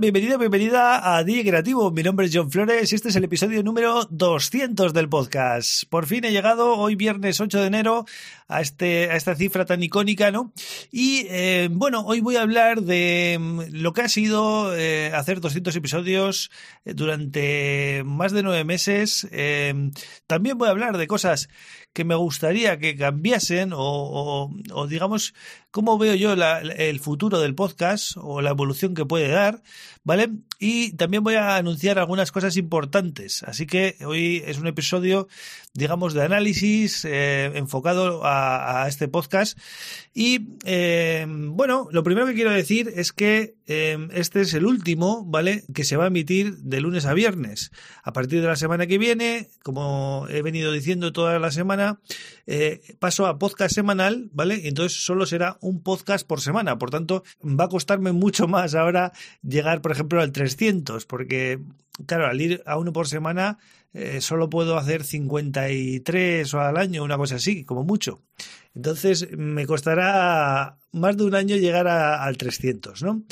Bienvenido, bienvenida a DJ Creativo. Mi nombre es John Flores y este es el episodio número 200 del podcast. Por fin he llegado hoy viernes 8 de enero a, este, a esta cifra tan icónica, ¿no? Y eh, bueno, hoy voy a hablar de mm, lo que ha sido eh, hacer 200 episodios eh, durante más de nueve meses. también voy a hablar de cosas que me gustaría que cambiasen o, digamos cómo veo yo el futuro del podcast o la evolución que puede dar, ¿vale? Y también voy a anunciar algunas cosas importantes. Así que hoy es un episodio, digamos, de análisis eh, enfocado a, este podcast. Y eh, bueno, lo primero que quiero decir es que eh, este es el último, ¿vale? Que se va a emitir de lunes a viernes. A partir de la semana que viene, como he venido diciendo toda la semana, paso a podcast semanal, ¿vale? Y entonces solo será un podcast por semana. Por tanto, va a costarme mucho más ahora llegar, por ejemplo, al 3 300, porque, claro, al ir a uno por semana eh, solo puedo hacer 53 o al año, una cosa así, como mucho. Entonces me costará más de un año llegar al 300, ¿no?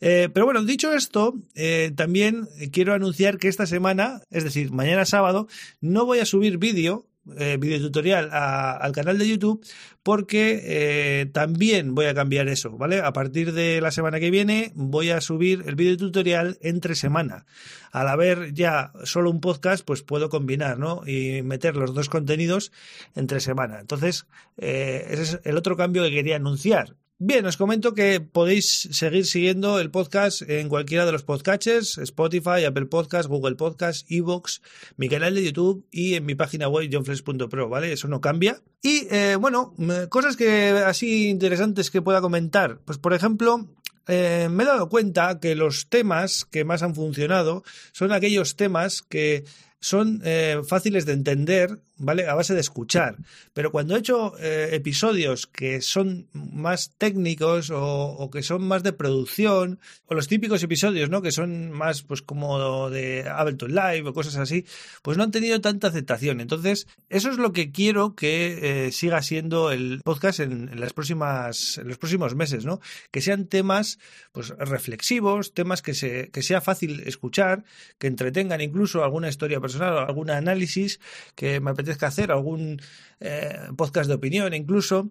Eh, pero bueno, dicho esto, eh, también quiero anunciar que esta semana, es decir, mañana sábado, no voy a subir vídeo eh, videotutorial al canal de YouTube porque eh, también voy a cambiar eso, ¿vale? A partir de la semana que viene voy a subir el videotutorial entre semana. Al haber ya solo un podcast, pues puedo combinar, ¿no? Y meter los dos contenidos entre semana. Entonces, eh, ese es el otro cambio que quería anunciar. Bien, os comento que podéis seguir siguiendo el podcast en cualquiera de los podcatchers, Spotify, Apple Podcast, Google Podcast, Evox, mi canal de YouTube y en mi página web johnfresh.pro, ¿vale? Eso no cambia. Y eh, bueno, cosas que así interesantes que pueda comentar. Pues por ejemplo, eh, me he dado cuenta que los temas que más han funcionado son aquellos temas que son eh, fáciles de entender, ¿vale? A base de escuchar. Pero cuando he hecho eh, episodios que son más técnicos o, que son más de producción, o los típicos episodios, ¿no? Que son más, pues, como de Ableton Live o cosas así, pues no han tenido tanta aceptación. Entonces, eso es lo que quiero que eh, siga siendo el podcast en, las próximas, en los próximos meses, ¿no? Que sean temas, pues, reflexivos, temas que, se, que sea fácil escuchar, que entretengan incluso alguna historia personal algún análisis que me apetezca hacer, algún eh, podcast de opinión incluso.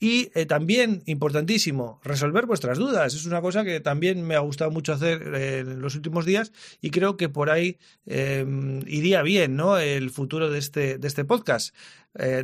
Y eh, también, importantísimo, resolver vuestras dudas. Es una cosa que también me ha gustado mucho hacer eh, en los últimos días y creo que por ahí iría bien ¿no? el futuro de este, de este podcast.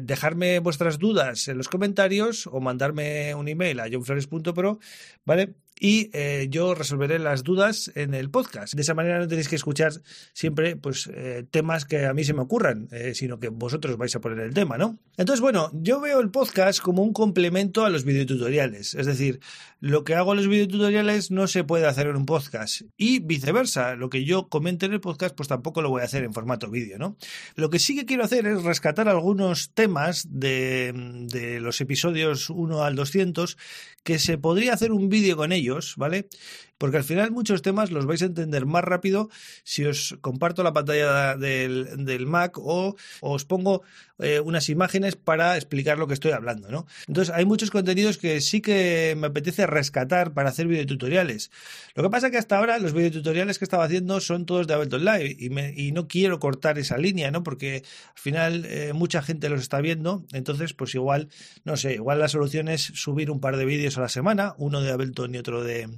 dejarme vuestras dudas en los comentarios o mandarme un email a johnflores.pro, ¿vale? Y eh, yo resolveré las dudas en el podcast. De esa manera no tenéis que escuchar siempre pues, eh, temas que a mí se me ocurran, eh, sino que vosotros vais a poner el tema, ¿no? Entonces, bueno, yo veo el podcast como un complemento a los videotutoriales. Es decir, lo que hago en los videotutoriales no se puede hacer en un podcast. Y viceversa, lo que yo comente en el podcast, pues tampoco lo voy a hacer en formato vídeo, ¿no? Lo que sí que quiero hacer es rescatar algunos temas de, de los episodios 1 al 200 que se podría hacer un vídeo con ellos, ¿vale? porque al final muchos temas los vais a entender más rápido si os comparto la pantalla del, Mac o, os pongo eh, unas imágenes para explicar lo que estoy hablando, ¿no? Entonces hay muchos contenidos que sí que me apetece rescatar para hacer videotutoriales. Lo que pasa que hasta ahora los videotutoriales que estaba haciendo son todos de Ableton Live y, no quiero cortar esa línea, ¿no? Porque al final eh, mucha gente los está viendo, entonces pues igual, no sé, igual la solución es subir un par de vídeos a la semana, uno de Ableton y otro de,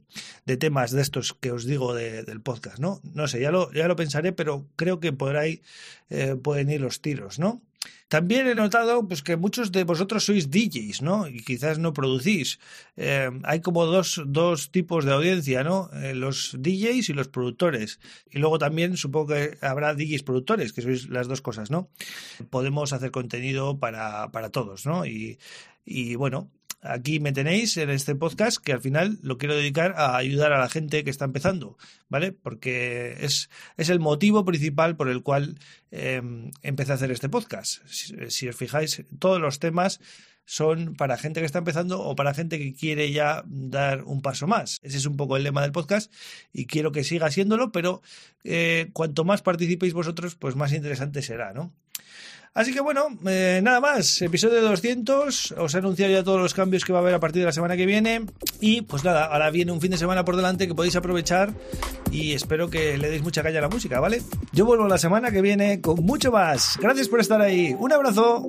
más de estos que os digo del podcast, ¿no? No sé, ya lo, ya lo pensaré, pero creo que por ahí eh, pueden ir los tiros, ¿no? También he notado pues, que muchos de vosotros sois DJs, ¿no? Y quizás no producís. Eh, hay como dos, dos, tipos de audiencia, ¿no? Eh, los DJs y los productores. Y luego también supongo que habrá DJs productores, que sois las dos cosas, ¿no? Podemos hacer contenido para, para todos, ¿no? Y, y bueno, aquí me tenéis en este podcast que al final lo quiero dedicar a ayudar a la gente que está empezando, ¿vale? Porque es, es el motivo principal por el cual eh, empecé a hacer este podcast. Si, os fijáis, todos los temas son para gente que está empezando o para gente que quiere ya dar un paso más. Ese es un poco el lema del podcast y quiero que siga siéndolo, pero eh, cuanto más participéis vosotros, pues más interesante será, ¿no? Así que bueno, eh, nada más, episodio 200, os he anunciado ya todos los cambios que va a haber a partir de la semana que viene y pues nada, ahora viene un fin de semana por delante que podéis aprovechar y espero que le deis mucha calle a la música, ¿vale? Yo vuelvo la semana que viene con mucho más. Gracias por estar ahí, un abrazo.